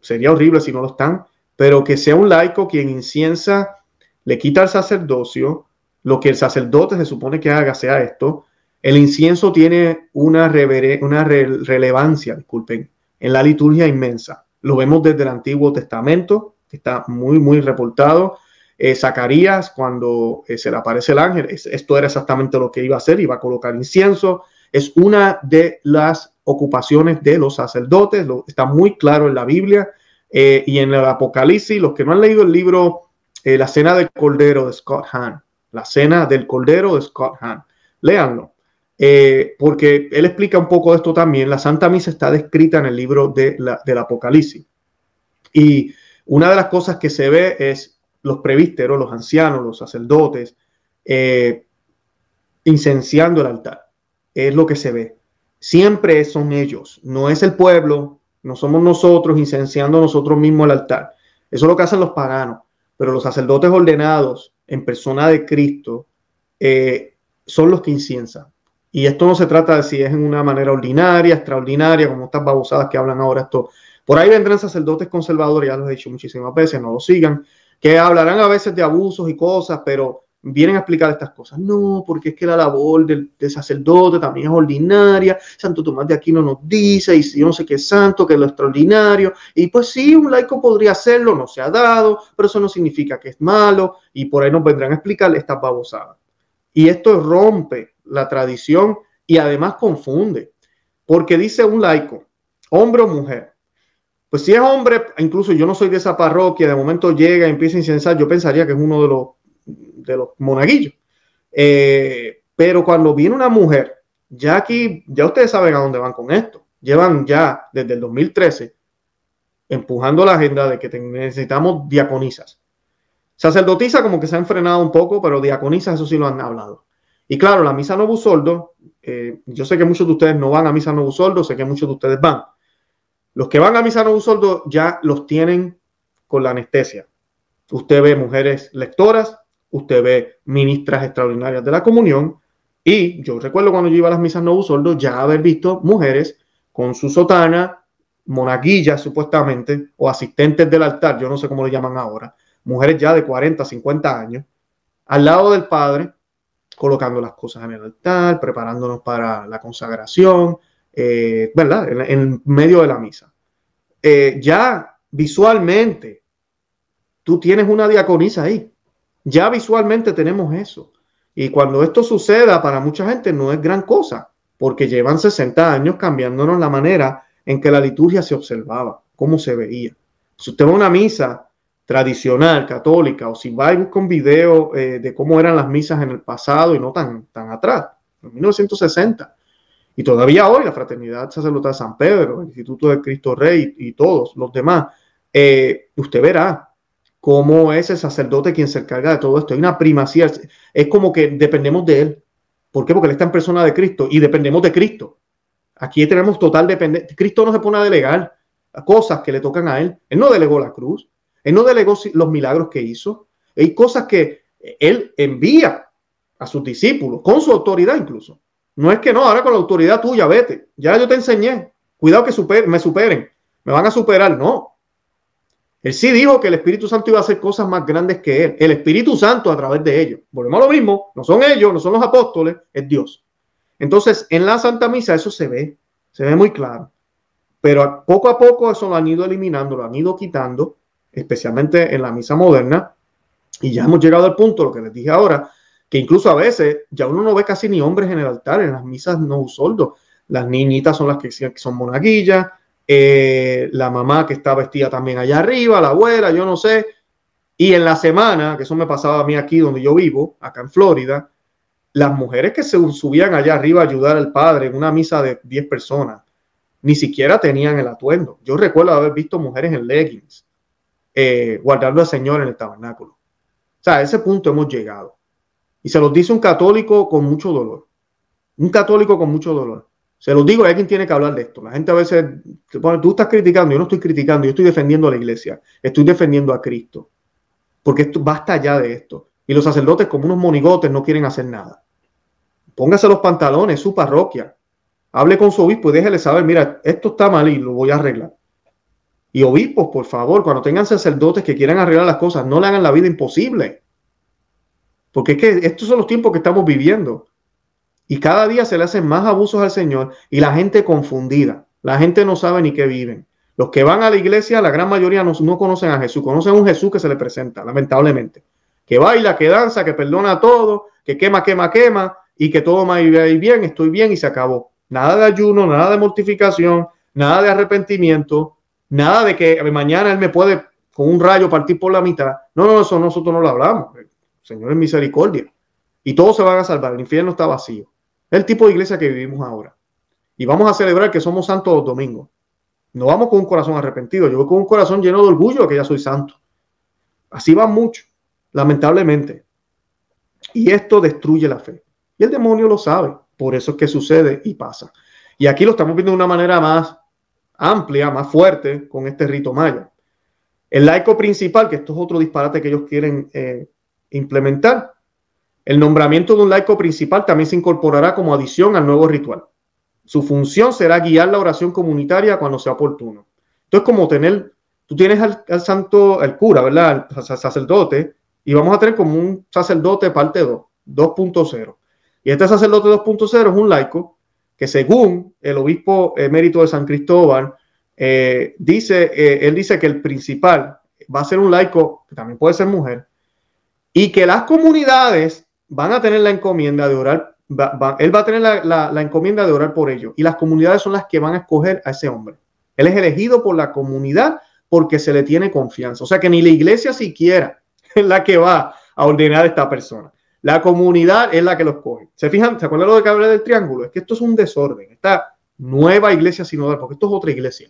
sería horrible si no lo están pero que sea un laico quien inciensa, le quita al sacerdocio, lo que el sacerdote se supone que haga sea esto. El incienso tiene una, una relevancia, disculpen, en la liturgia inmensa. Lo vemos desde el Antiguo Testamento, que está muy, muy reportado. Eh, Zacarías, cuando eh, se le aparece el ángel, esto era exactamente lo que iba a hacer, iba a colocar incienso. Es una de las ocupaciones de los sacerdotes, lo, está muy claro en la Biblia. Eh, y en el Apocalipsis, los que no han leído el libro eh, La Cena del Cordero de Scott Hahn, La Cena del Cordero de Scott Hahn, léanlo, eh, porque él explica un poco de esto también. La Santa Misa está descrita en el libro de del Apocalipsis. Y una de las cosas que se ve es los prevísteros, los ancianos, los sacerdotes, incenciando el altar. Es lo que se ve. Siempre son ellos, no es el pueblo, no somos nosotros incenciando nosotros mismos el altar. Eso es lo que hacen los paganos. Pero los sacerdotes ordenados en persona de Cristo eh, son los que inciensan. Y esto no se trata de si es en una manera ordinaria, extraordinaria, como estas babosadas que hablan ahora. Esto. Por ahí vendrán sacerdotes conservadores, ya lo he dicho muchísimas veces, no lo sigan, que hablarán a veces de abusos y cosas, pero vienen a explicar estas cosas. No, porque es que la labor del, sacerdote también es ordinaria. Santo Tomás de Aquino nos dice, y yo no sé qué santo, que es lo extraordinario. Y pues sí, un laico podría hacerlo, no se ha dado, pero eso no significa que es malo. Y por ahí nos vendrán a explicar estas babosadas. Y esto rompe la tradición y además confunde. Porque dice un laico, hombre o mujer. Pues si es hombre, incluso yo no soy de esa parroquia, de momento llega y empieza a incensar, yo pensaría que es uno de los de los monaguillos. Eh, pero cuando viene una mujer, ya aquí, ya ustedes saben a dónde van con esto. Llevan ya desde el 2013 empujando la agenda de que necesitamos diaconisas. Sacerdotisa como que se han frenado un poco, pero diaconisas eso sí lo han hablado. Y claro, la misa no Soldo, eh, yo sé que muchos de ustedes no van a misa no Soldo, sé que muchos de ustedes van. Los que van a misa no Soldo ya los tienen con la anestesia. Usted ve mujeres lectoras, usted ve ministras extraordinarias de la comunión y yo recuerdo cuando yo iba a las misas no soldo ya haber visto mujeres con su sotana, monaguillas supuestamente, o asistentes del altar, yo no sé cómo le llaman ahora, mujeres ya de 40, 50 años, al lado del Padre, colocando las cosas en el altar, preparándonos para la consagración, eh, ¿verdad? En, medio de la misa. Eh, ya visualmente, tú tienes una diaconisa ahí. Ya visualmente tenemos eso. Y cuando esto suceda, para mucha gente no es gran cosa, porque llevan 60 años cambiándonos la manera en que la liturgia se observaba, cómo se veía. Si usted va a una misa tradicional, católica, o si va y busca un video eh, de cómo eran las misas en el pasado y no tan, tan atrás, en 1960, y todavía hoy la Fraternidad Sacerdotal San Pedro, el Instituto de Cristo Rey y, todos los demás, eh, usted verá cómo es el sacerdote quien se encarga de todo esto. Hay una primacía, es como que dependemos de él. ¿Por qué? Porque él está en persona de Cristo y dependemos de Cristo. Aquí tenemos total dependencia. Cristo no se pone a delegar cosas que le tocan a él. Él no delegó la cruz, él no delegó los milagros que hizo. Hay cosas que él envía a sus discípulos, con su autoridad incluso. No es que no, ahora con la autoridad tuya, vete. Ya yo te enseñé. Cuidado que me superen. Me van a superar. No, él sí dijo que el Espíritu Santo iba a hacer cosas más grandes que él. El Espíritu Santo a través de ellos. Volvemos a lo mismo. No son ellos, no son los apóstoles, es Dios. Entonces, en la Santa Misa eso se ve, se ve muy claro. Pero poco a poco eso lo han ido eliminando, lo han ido quitando, especialmente en la misa moderna. Y ya hemos llegado al punto, lo que les dije ahora, que incluso a veces ya uno no ve casi ni hombres en el altar, en las misas no soldo. Las niñitas son las que son monaguillas, eh, la mamá que está vestida también allá arriba, la abuela, yo no sé. Y en la semana, que eso me pasaba a mí aquí donde yo vivo, acá en Florida, las mujeres que se subían allá arriba a ayudar al padre en una misa de 10 personas, ni siquiera tenían el atuendo. Yo recuerdo haber visto mujeres en leggings eh, guardando al Señor en el tabernáculo. O sea, a ese punto hemos llegado. Y se los dice un católico con mucho dolor. Un católico con mucho dolor. Se los digo, hay quien tiene que hablar de esto. La gente a veces pone, tú estás criticando, yo no estoy criticando, yo estoy defendiendo a la iglesia, estoy defendiendo a Cristo. Porque esto basta ya de esto. Y los sacerdotes, como unos monigotes, no quieren hacer nada. Póngase los pantalones, su parroquia. Hable con su obispo y déjele saber, mira, esto está mal y lo voy a arreglar. Y obispos, por favor, cuando tengan sacerdotes que quieran arreglar las cosas, no le hagan la vida imposible. Porque es que estos son los tiempos que estamos viviendo. Y cada día se le hacen más abusos al Señor y la gente confundida. La gente no sabe ni qué viven. Los que van a la iglesia, la gran mayoría no, no conocen a Jesús, conocen a un Jesús que se le presenta, lamentablemente. Que baila, que danza, que perdona todo, que quema, quema, quema y que todo va a ir bien, estoy bien y se acabó. Nada de ayuno, nada de mortificación, nada de arrepentimiento, nada de que mañana Él me puede con un rayo partir por la mitad. No, no, eso nosotros no lo hablamos. Señor es misericordia. Y todos se van a salvar. El infierno está vacío. El tipo de iglesia que vivimos ahora. Y vamos a celebrar que somos santos los domingos. No vamos con un corazón arrepentido. Yo voy con un corazón lleno de orgullo que ya soy santo. Así va mucho, lamentablemente. Y esto destruye la fe. Y el demonio lo sabe. Por eso es que sucede y pasa. Y aquí lo estamos viendo de una manera más amplia, más fuerte, con este rito maya. El laico principal, que esto es otro disparate que ellos quieren eh, implementar, el nombramiento de un laico principal también se incorporará como adición al nuevo ritual. Su función será guiar la oración comunitaria cuando sea oportuno. Entonces, como tener, tú tienes al, santo, el cura, ¿verdad? El sacerdote, y vamos a tener como un sacerdote parte 2, 2.0. Y este sacerdote 2.0 es un laico que según el obispo emérito de San Cristóbal, eh, dice, eh, él dice que el principal va a ser un laico, que también puede ser mujer, y que las comunidades van a tener la encomienda de orar, él va a tener la, encomienda de orar por ellos y las comunidades son las que van a escoger a ese hombre. Él es elegido por la comunidad porque se le tiene confianza. O sea que ni la iglesia siquiera es la que va a ordenar a esta persona. La comunidad es la que lo escoge. ¿Se fijan? ¿Se acuerdan lo de que hablé del triángulo? Es que esto es un desorden. Esta nueva iglesia sinodal, porque esto es otra iglesia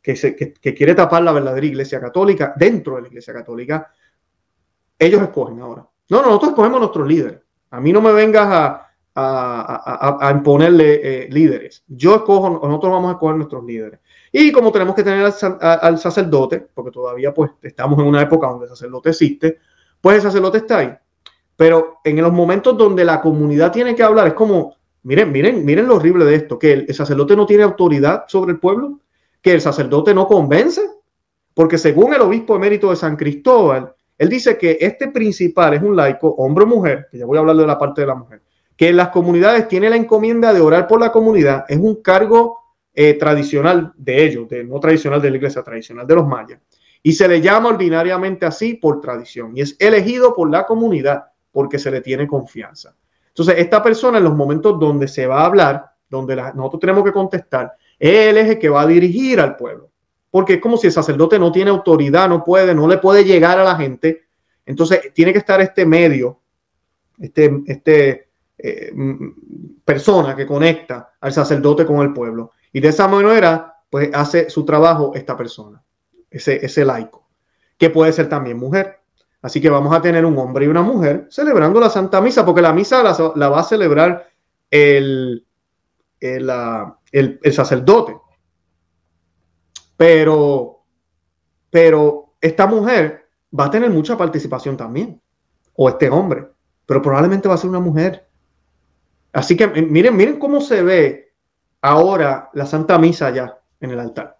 que, se, que quiere tapar la verdadera iglesia católica dentro de la iglesia católica. Ellos escogen ahora. No, no, nosotros escogemos nuestros líderes. A mí no me vengas a, a, imponerle eh, líderes. Yo escojo, nosotros vamos a escoger nuestros líderes. Y como tenemos que tener al, sacerdote, porque todavía pues estamos en una época donde el sacerdote existe, pues el sacerdote está ahí. Pero en los momentos donde la comunidad tiene que hablar, es como, miren, miren, miren lo horrible de esto, que el sacerdote no tiene autoridad sobre el pueblo, que el sacerdote no convence, porque según el obispo emérito de San Cristóbal, él dice que este principal es un laico, hombre o mujer, que ya voy a hablar de la parte de la mujer, que en las comunidades tiene la encomienda de orar por la comunidad, es un cargo eh, tradicional de ellos, de, no tradicional de la iglesia, tradicional de los mayas. Y se le llama ordinariamente así por tradición y es elegido por la comunidad porque se le tiene confianza. Entonces, esta persona en los momentos donde se va a hablar, donde nosotros tenemos que contestar, él es el que va a dirigir al pueblo porque es como si el sacerdote no tiene autoridad, no puede, no le puede llegar a la gente. Entonces tiene que estar este medio, este, este eh, persona que conecta al sacerdote con el pueblo. Y de esa manera, pues hace su trabajo esta persona, ese, ese laico, que puede ser también mujer. Así que vamos a tener un hombre y una mujer celebrando la Santa Misa, porque la misa la, va a celebrar el, el, el sacerdote. Pero, pero esta mujer va a tener mucha participación también, o este hombre, pero probablemente va a ser una mujer. Así que miren, miren cómo se ve ahora la Santa Misa allá en el altar.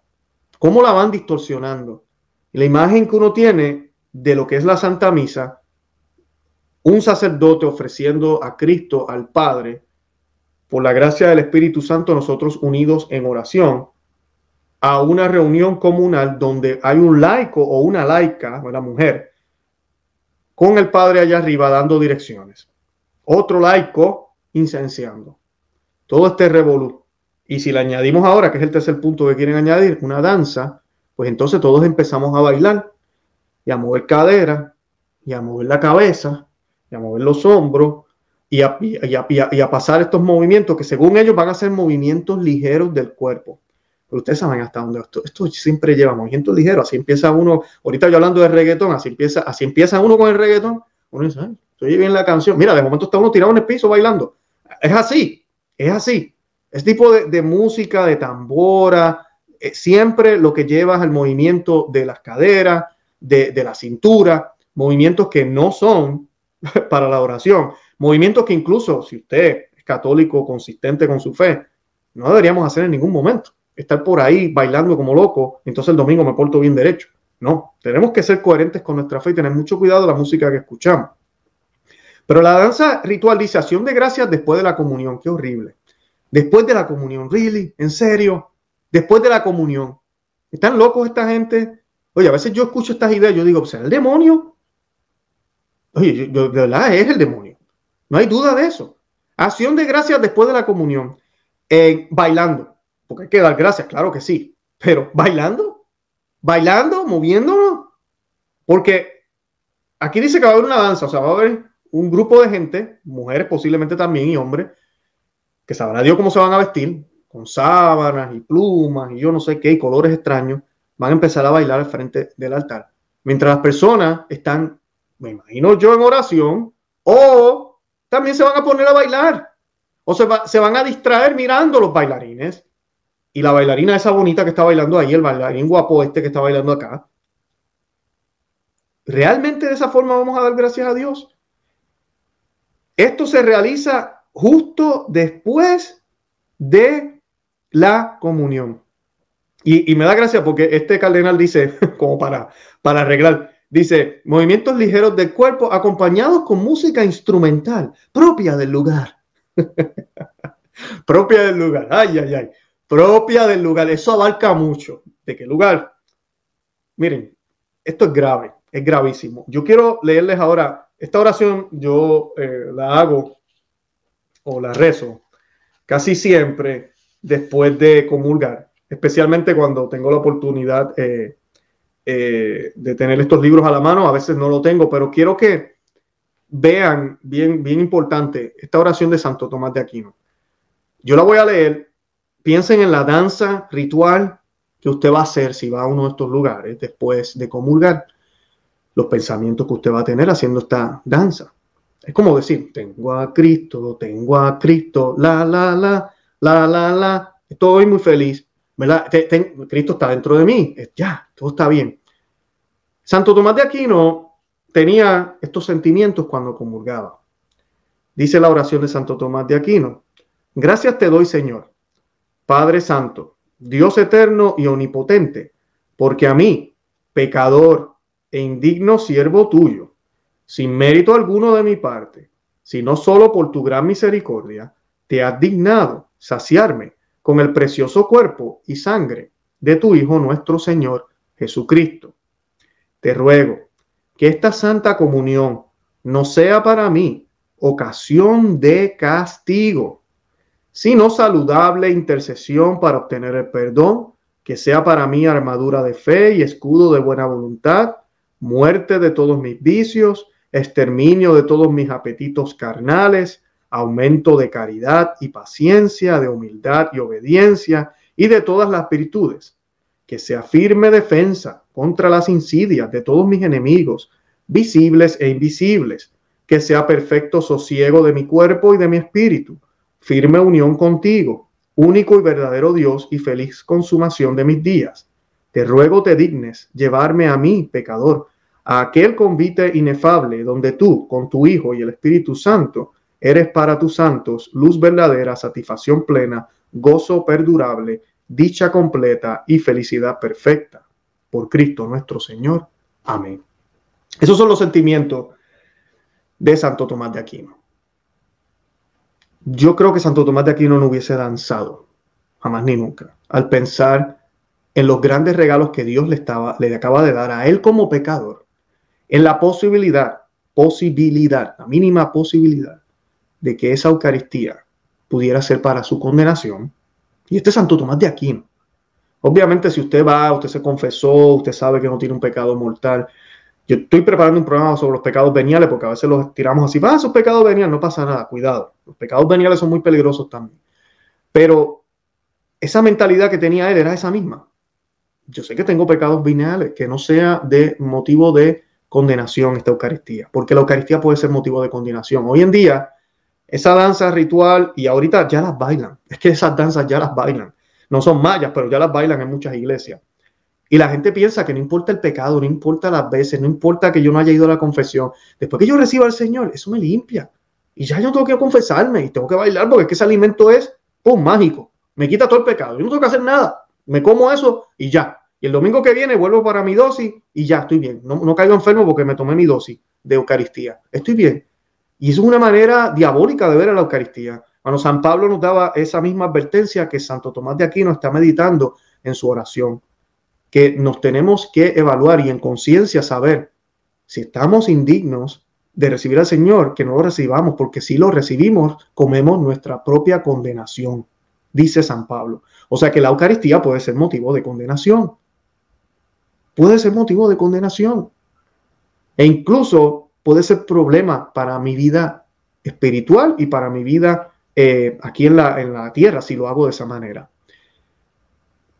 Cómo la van distorsionando. la imagen que uno tiene de lo que es la Santa Misa, un sacerdote ofreciendo a Cristo, al Padre, por la gracia del Espíritu Santo, nosotros unidos en oración a una reunión comunal donde hay un laico o una laica, una mujer, con el padre allá arriba dando direcciones. Otro laico incenciando. Todo este revolú. Y si le añadimos ahora, que es el tercer punto que quieren añadir, una danza, pues entonces todos empezamos a bailar y a mover cadera y a mover la cabeza y a mover los hombros y a, y a pasar estos movimientos que según ellos van a ser movimientos ligeros del cuerpo. Ustedes saben hasta dónde esto, esto siempre lleva movimientos ligeros. Así empieza uno, ahorita yo hablando de reggaetón, así empieza, así empieza uno con el reggaetón. Uno dice, estoy bien la canción. Mira, de momento está uno tirado en el piso bailando. Es así, es así. Este tipo de, música, de tambora, eh, siempre lo que lleva es el movimiento de las caderas, de, de la cintura, movimientos que no son para la oración, movimientos que incluso si usted es católico consistente con su fe, no deberíamos hacer en ningún momento estar por ahí bailando como loco, entonces el domingo me porto bien derecho. No, tenemos que ser coherentes con nuestra fe y tener mucho cuidado de la música que escuchamos. Pero la danza ritualización de gracias después de la comunión, qué horrible. Después de la comunión, really, en serio, después de la comunión. ¿Están locos esta gente? Oye, a veces yo escucho estas ideas, yo digo, ¿será el demonio? Oye, de verdad es el demonio. No hay duda de eso. Acción de gracias después de la comunión. Eh, bailando porque hay que dar gracias, claro que sí, pero bailando, bailando, moviéndonos, porque aquí dice que va a haber una danza, o sea, va a haber un grupo de gente, mujeres posiblemente también y hombres, que sabrá Dios cómo se van a vestir, con sábanas y plumas y yo no sé qué, y colores extraños, van a empezar a bailar al frente del altar. Mientras las personas están, me imagino yo, en oración, o también se van a poner a bailar, o se, se van a distraer mirando los bailarines y la bailarina esa bonita que está bailando ahí, el bailarín guapo este que está bailando acá. ¿Realmente de esa forma vamos a dar gracias a Dios? Esto se realiza justo después de la comunión. Y, me da gracia porque este cardenal dice, como para, para arreglar, dice, movimientos ligeros del cuerpo acompañados con música instrumental propia del lugar. propia del lugar. Ay, ay, ay propia del lugar. Eso abarca mucho. ¿De qué lugar? Miren, esto es grave, es gravísimo. Yo quiero leerles ahora, esta oración yo eh, la hago o la rezo casi siempre después de comulgar, especialmente cuando tengo la oportunidad eh, eh, de tener estos libros a la mano. A veces no lo tengo, pero quiero que vean bien, bien importante esta oración de Santo Tomás de Aquino. Yo la voy a leer Piensen en la danza ritual que usted va a hacer si va a uno de estos lugares después de comulgar, los pensamientos que usted va a tener haciendo esta danza. Es como decir, tengo a Cristo, tengo a Cristo, la, la, la, la, la, la, estoy muy feliz, ¿verdad? Cristo está dentro de mí, ya, todo está bien. Santo Tomás de Aquino tenía estos sentimientos cuando comulgaba. Dice la oración de Santo Tomás de Aquino, gracias te doy Señor Padre Santo, Dios eterno y omnipotente, porque a mí, pecador e indigno siervo tuyo, sin mérito alguno de mi parte, sino solo por tu gran misericordia, te has dignado saciarme con el precioso cuerpo y sangre de tu Hijo nuestro Señor Jesucristo. Te ruego que esta santa comunión no sea para mí ocasión de castigo, sino saludable intercesión para obtener el perdón, que sea para mí armadura de fe y escudo de buena voluntad, muerte de todos mis vicios, exterminio de todos mis apetitos carnales, aumento de caridad y paciencia, de humildad y obediencia y de todas las virtudes, que sea firme defensa contra las insidias de todos mis enemigos, visibles e invisibles, que sea perfecto sosiego de mi cuerpo y de mi espíritu firme unión contigo, único y verdadero Dios y feliz consumación de mis días. Te ruego te dignes llevarme a mí, pecador, a aquel convite inefable donde tú, con tu Hijo y el Espíritu Santo, eres para tus santos luz verdadera, satisfacción plena, gozo perdurable, dicha completa y felicidad perfecta. Por Cristo nuestro Señor. Amén. Esos son los sentimientos de Santo Tomás de Aquino. Yo creo que Santo Tomás de Aquino no hubiese danzado, jamás ni nunca, al pensar en los grandes regalos que Dios le, estaba, le acaba de dar a él como pecador, en la posibilidad, posibilidad, la mínima posibilidad de que esa Eucaristía pudiera ser para su condenación. Y este Santo Tomás de Aquino. Obviamente, si usted va, usted se confesó, usted sabe que no tiene un pecado mortal. Yo estoy preparando un programa sobre los pecados veniales porque a veces los tiramos así, va, esos pecados veniales, no pasa nada, cuidado. Los pecados veniales son muy peligrosos también. Pero esa mentalidad que tenía él era esa misma. Yo sé que tengo pecados veniales, que no sea de motivo de condenación esta Eucaristía, porque la Eucaristía puede ser motivo de condenación. Hoy en día, esa danza ritual, y ahorita ya las bailan, es que esas danzas ya las bailan. No son mayas, pero ya las bailan en muchas iglesias. Y la gente piensa que no importa el pecado, no importa las veces, no importa que yo no haya ido a la confesión. Después que yo reciba al Señor, eso me limpia. Y ya yo tengo que confesarme y tengo que bailar porque es que ese alimento es, ¡pum!, mágico. Me quita todo el pecado. Yo no tengo que hacer nada. Me como eso y ya. Y el domingo que viene vuelvo para mi dosis y ya estoy bien. No, caigo enfermo porque me tomé mi dosis de Eucaristía. Estoy bien. Y eso es una manera diabólica de ver a la Eucaristía. Cuando San Pablo nos daba esa misma advertencia que Santo Tomás de Aquino está meditando en su oración, que nos tenemos que evaluar y en conciencia saber si estamos indignos de recibir al Señor, que no lo recibamos, porque si lo recibimos, comemos nuestra propia condenación, dice San Pablo. O sea que la Eucaristía puede ser motivo de condenación. Puede ser motivo de condenación. E incluso puede ser problema para mi vida espiritual y para mi vida eh, aquí en la, en la tierra si lo hago de esa manera.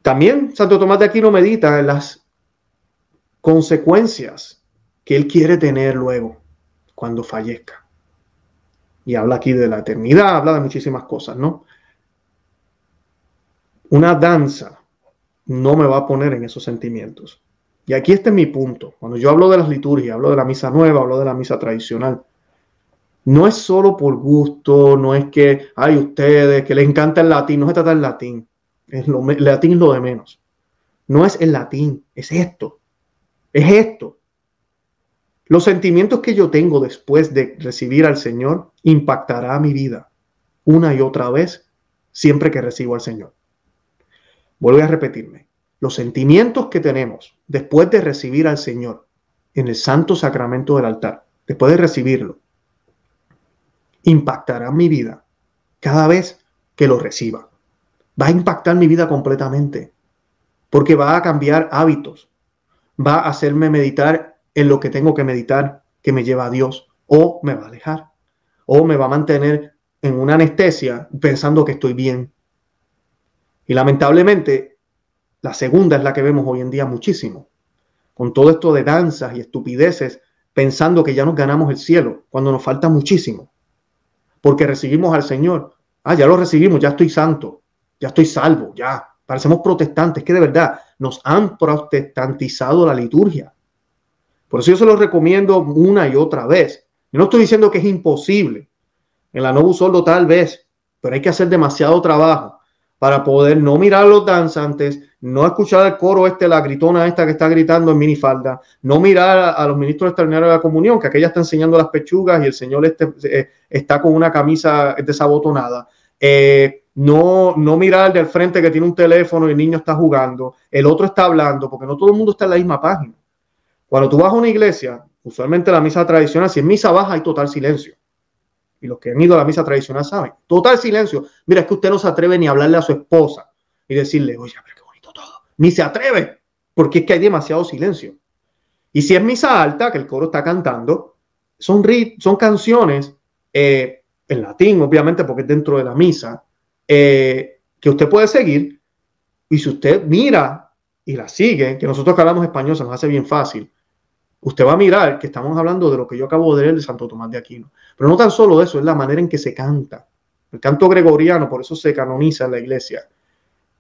También Santo Tomás de Aquino medita en las consecuencias que él quiere tener luego cuando fallezca. Y habla aquí de la eternidad, habla de muchísimas cosas, ¿no? Una danza no me va a poner en esos sentimientos. Y aquí este es mi punto. Cuando yo hablo de las liturgias, hablo de la misa nueva, hablo de la misa tradicional no es solo por gusto, no es que hay ustedes que les encanta el latín, no se trata del latín, es lo, latín lo de menos. No es el latín, es esto, es esto. Los sentimientos que yo tengo después de recibir al Señor impactará mi vida una y otra vez siempre que recibo al Señor. Vuelvo a repetirme. Los sentimientos que tenemos después de recibir al Señor en el santo sacramento del altar, después de recibirlo, impactará mi vida cada vez que lo reciba. Va a impactar mi vida completamente, porque va a cambiar hábitos, va a hacerme meditar en lo que tengo que meditar que me lleva a Dios, o me va a alejar, o me va a mantener en una anestesia pensando que estoy bien. Y lamentablemente, la segunda es la que vemos hoy en día muchísimo, con todo esto de danzas y estupideces, pensando que ya nos ganamos el cielo, cuando nos falta muchísimo porque recibimos al Señor. Ah, ya lo recibimos, ya estoy santo, ya estoy salvo, ya. Parecemos protestantes, que de verdad nos han protestantizado la liturgia. Por eso yo se lo recomiendo una y otra vez. Yo no estoy diciendo que es imposible. En la Novus Sordo tal vez, pero hay que hacer demasiado trabajo para poder no mirar a los danzantes, no escuchar el coro este, la gritona esta que está gritando en minifalda, no mirar a, los ministros extraordinarios de la comunión, que aquella está enseñando las pechugas y el señor este, eh, está con una camisa desabotonada. Eh, no, no mirar del frente que tiene un teléfono y el niño está jugando, el otro está hablando, porque no todo el mundo está en la misma página. Cuando tú vas a una iglesia, usualmente la misa tradicional, si es misa baja hay total silencio. Y los que han ido a la misa tradicional saben, total silencio. Mira, es que usted no se atreve ni a hablarle a su esposa y decirle, oye, pero ni se atreve, porque es que hay demasiado silencio. Y si es misa alta, que el coro está cantando, son, son canciones eh, en latín, obviamente, porque es dentro de la misa, eh, que usted puede seguir. Y si usted mira y la sigue, que nosotros que hablamos español se nos hace bien fácil, usted va a mirar que estamos hablando de lo que yo acabo de leer de Santo Tomás de Aquino. Pero no tan solo eso, es la manera en que se canta. El canto gregoriano, por eso se canoniza en la iglesia.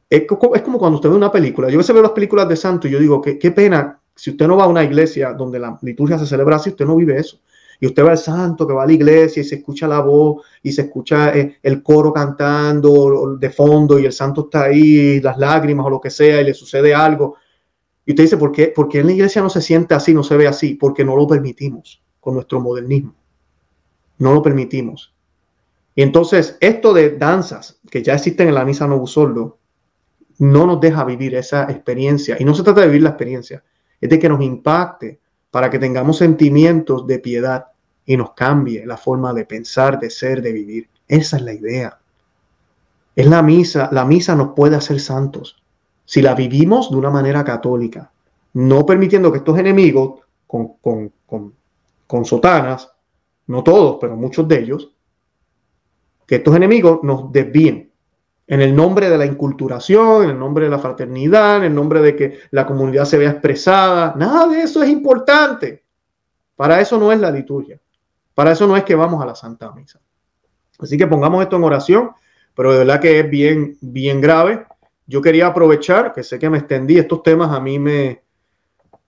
Es, como cuando usted ve una película. Yo a veces veo las películas de santo y yo digo, qué, qué pena si usted no va a una iglesia donde la liturgia se celebra así, usted no vive eso. Y usted va al santo que va a la iglesia y se escucha la voz y se escucha eh, el coro cantando de fondo y el santo está ahí, las lágrimas o lo que sea y le sucede algo. Y usted dice, ¿por qué? Porque en la iglesia no se siente así, no se ve así, porque no lo permitimos con nuestro modernismo. No lo permitimos. Y entonces, esto de danzas que ya existen en la misa Novusoldo, no nos deja vivir esa experiencia. Y no se trata de vivir la experiencia, es de que nos impacte para que tengamos sentimientos de piedad y nos cambie la forma de pensar, de ser, de vivir. Esa es la idea. Es la misa, la misa nos puede hacer santos. Si la vivimos de una manera católica, no permitiendo que estos enemigos con, con, con, con sotanas, no todos, pero muchos de ellos, que estos enemigos nos desvíen en el nombre de la inculturación, en el nombre de la fraternidad, en el nombre de que la comunidad se vea expresada. Nada de eso es importante. Para eso no es la liturgia. Para eso no es que vamos a la Santa Misa. Así que pongamos esto en oración, pero de verdad que es bien, bien grave. Yo quería aprovechar, que sé que me extendí, estos temas a mí me,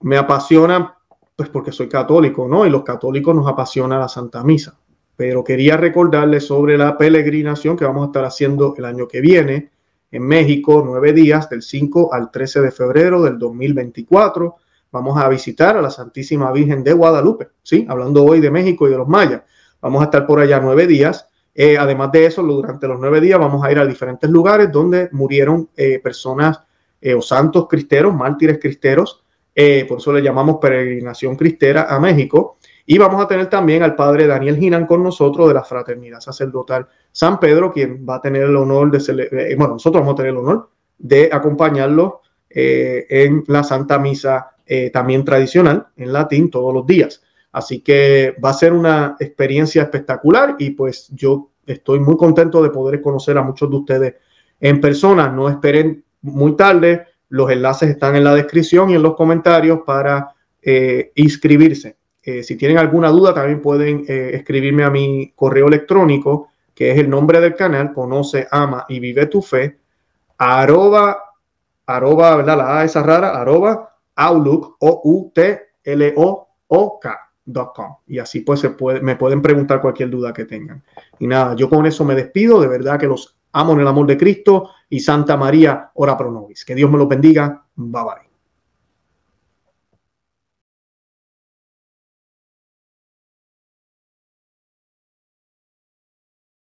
me apasionan, pues porque soy católico, ¿no? Y los católicos nos apasiona la Santa Misa pero quería recordarles sobre la peregrinación que vamos a estar haciendo el año que viene en México, nueve días, del 5 al 13 de febrero del 2024. Vamos a visitar a la Santísima Virgen de Guadalupe, ¿sí? Hablando hoy de México y de los mayas. Vamos a estar por allá nueve días. Eh, además de eso, durante los nueve días vamos a ir a diferentes lugares donde murieron eh, personas eh, o santos cristeros, mártires cristeros. por eso le llamamos peregrinación cristera a México. Y vamos a tener también al padre Daniel Ginan con nosotros de la Fraternidad Sacerdotal San Pedro, quien va a tener el honor de, eh, bueno, nosotros vamos a tener el honor de acompañarlo eh, en la Santa Misa eh, también tradicional en latín todos los días. Así que va a ser una experiencia espectacular y pues yo estoy muy contento de poder conocer a muchos de ustedes en persona. No esperen muy tarde, los enlaces están en la descripción y en los comentarios para inscribirse. Eh, si tienen alguna duda, también pueden eh, escribirme a mi correo electrónico, que es el nombre del canal, conoce, ama y vive tu fe, arroba, arroba, ¿verdad? La A esa rara, arroba, outlook, o u t l o o k.com. Y así pues se puede, me pueden preguntar cualquier duda que tengan. Y nada, yo con eso me despido. De verdad que los amo en el amor de Cristo y Santa María, ora pro nobis. Que Dios me los bendiga. Bye bye.